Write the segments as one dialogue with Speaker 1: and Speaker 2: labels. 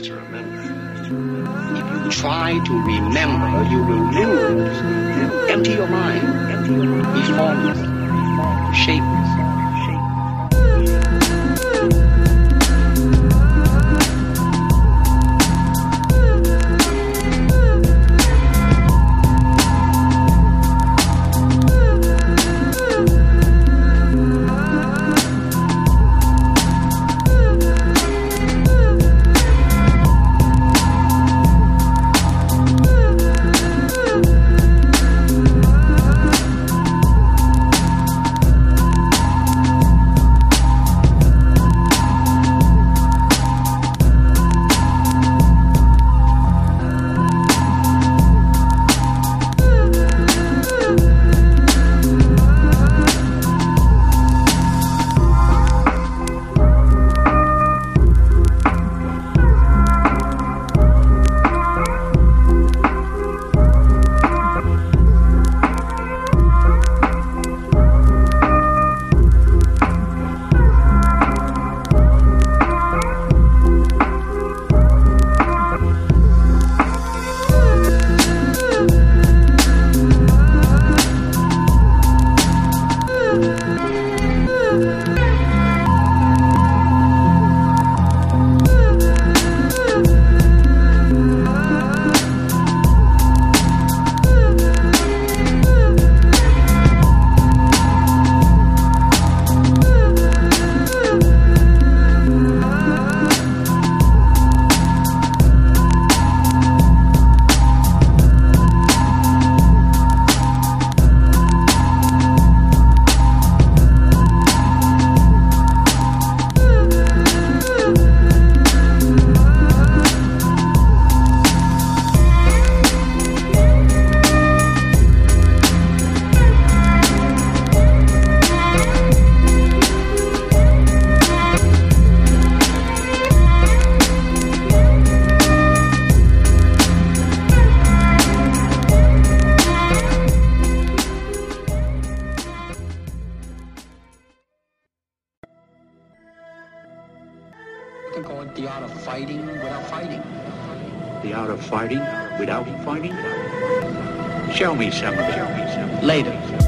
Speaker 1: is to remember.
Speaker 2: If you try to remember, you will lose. Empty your mind. Be formless. Shapeless.
Speaker 3: Call it the art of fighting without fighting.
Speaker 4: The art of fighting without fighting? Show me some of it. Show me some.
Speaker 3: Later.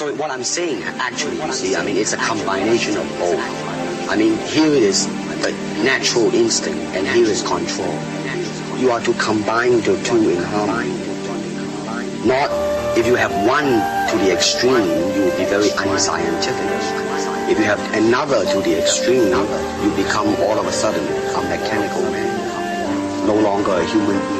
Speaker 2: So what I'm saying, actually, you see, I mean, it's a combination of both. I mean, here it is the natural instinct, and here is control. You are to combine the two in harmony. Not if you have one to the extreme, you will be very unscientific. If you have another to the extreme, you become all of a sudden a mechanical man, no longer a human being.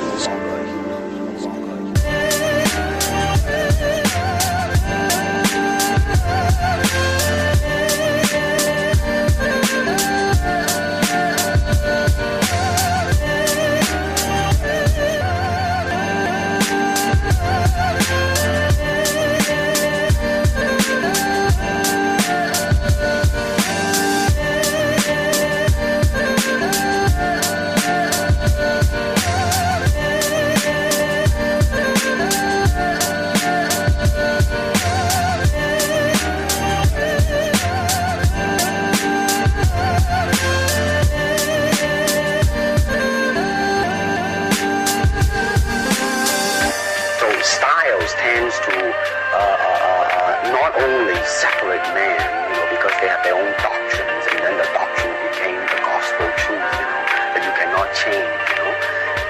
Speaker 2: Only separate man, you know, because they have their own doctrines, and then the doctrine became the gospel truth, you know, that you cannot change, you know.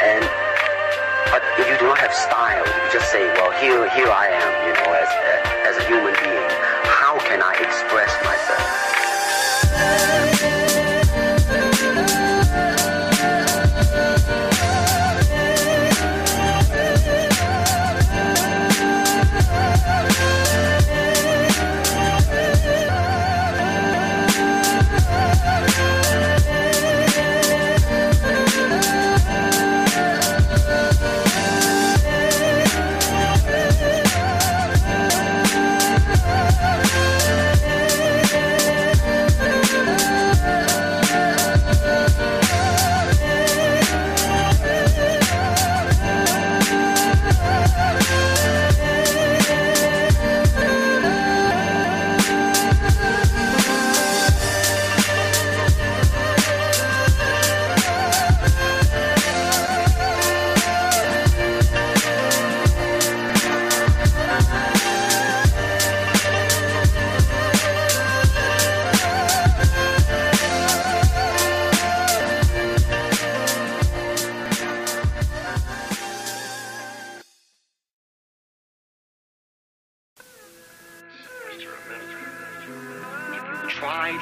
Speaker 2: And but if you do not have style, you just say, well, here, here I am, you know, as as a human being, how can I express myself?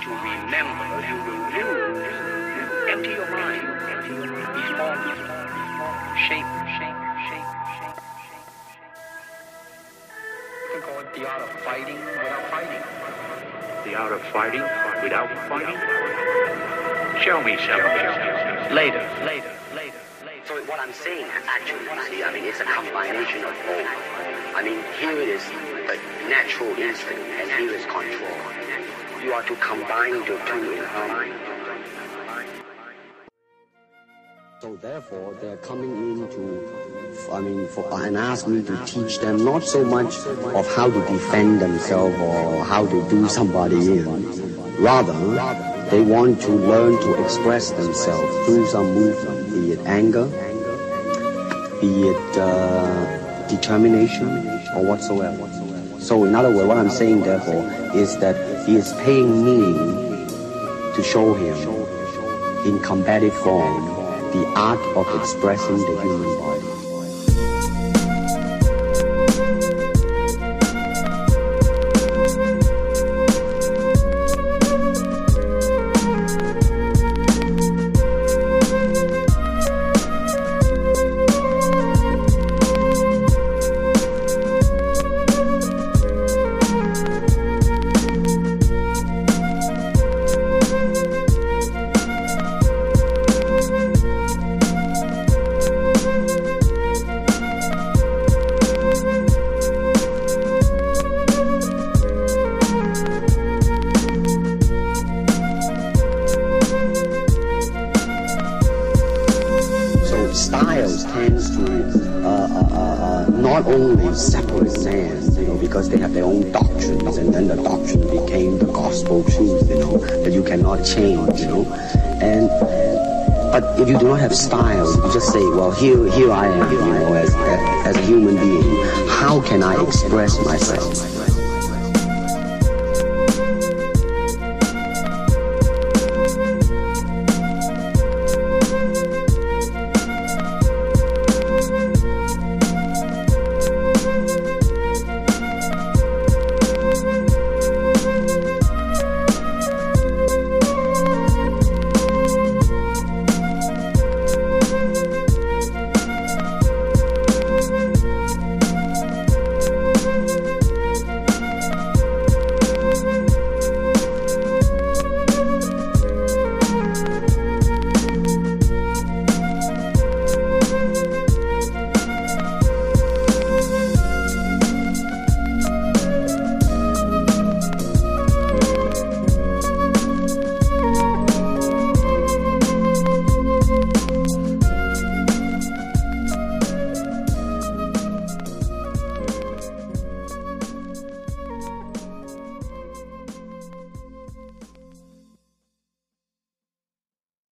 Speaker 4: To remember, you will lose. Empty your mind. Be formed. Shape, shape, shape, shape,
Speaker 3: You can call it the art of fighting without fighting.
Speaker 4: The art of fighting without fighting. Show me something. Later, later, later, later.
Speaker 2: So what I'm saying, actually, you see, I mean, it's a combination of both. I mean, here it is the natural instinct, and here is control. You are to combine the two in harmony. So therefore, they're coming in to, I mean, for, and ask me to teach them not so much of how to defend themselves or how to do somebody in. Rather, they want to learn to express themselves through some movement, be it anger, be it uh, determination, or whatsoever. So in other words, what I'm saying therefore is that he is paying me to show him in combative form the art of expressing the human body. Because they have their own doctrines, and then the doctrine became the gospel truth, you know, that you cannot change, you know, and but if you do not have style, you just say, well, here, here I am, you know, as, as a human being. How can I express myself?